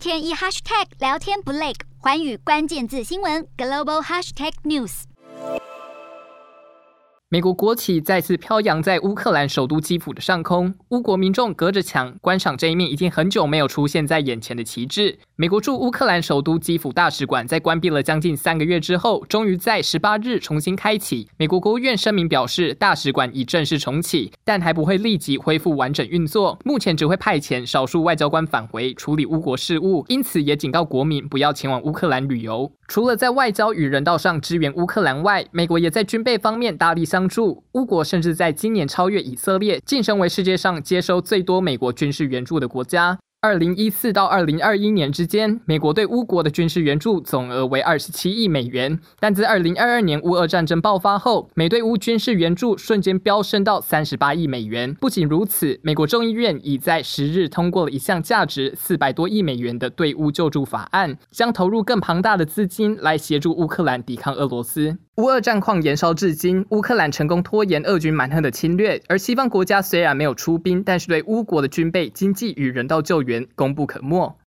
天一 hashtag 聊天不累，环宇关键字新闻 global hashtag news。美国国旗再次飘扬在乌克兰首都基辅的上空，乌国民众隔着墙观赏这一面已经很久没有出现在眼前的旗帜。美国驻乌克兰首都基辅大使馆在关闭了将近三个月之后，终于在十八日重新开启。美国国务院声明表示，大使馆已正式重启，但还不会立即恢复完整运作，目前只会派遣少数外交官返回处理乌国事务，因此也警告国民不要前往乌克兰旅游。除了在外交与人道上支援乌克兰外，美国也在军备方面大力相助。乌国甚至在今年超越以色列，晋升为世界上接收最多美国军事援助的国家。二零一四到二零二一年之间，美国对乌国的军事援助总额为二十七亿美元。但自二零二二年乌俄战争爆发后，美对乌军事援助瞬间飙升到三十八亿美元。不仅如此，美国众议院已在十日通过了一项价值四百多亿美元的对乌救助法案，将投入更庞大的资金来协助乌克兰抵抗俄罗斯。乌俄战况延烧至今，乌克兰成功拖延俄军蛮横的侵略，而西方国家虽然没有出兵，但是对乌国的军备、经济与人道救援功不可没。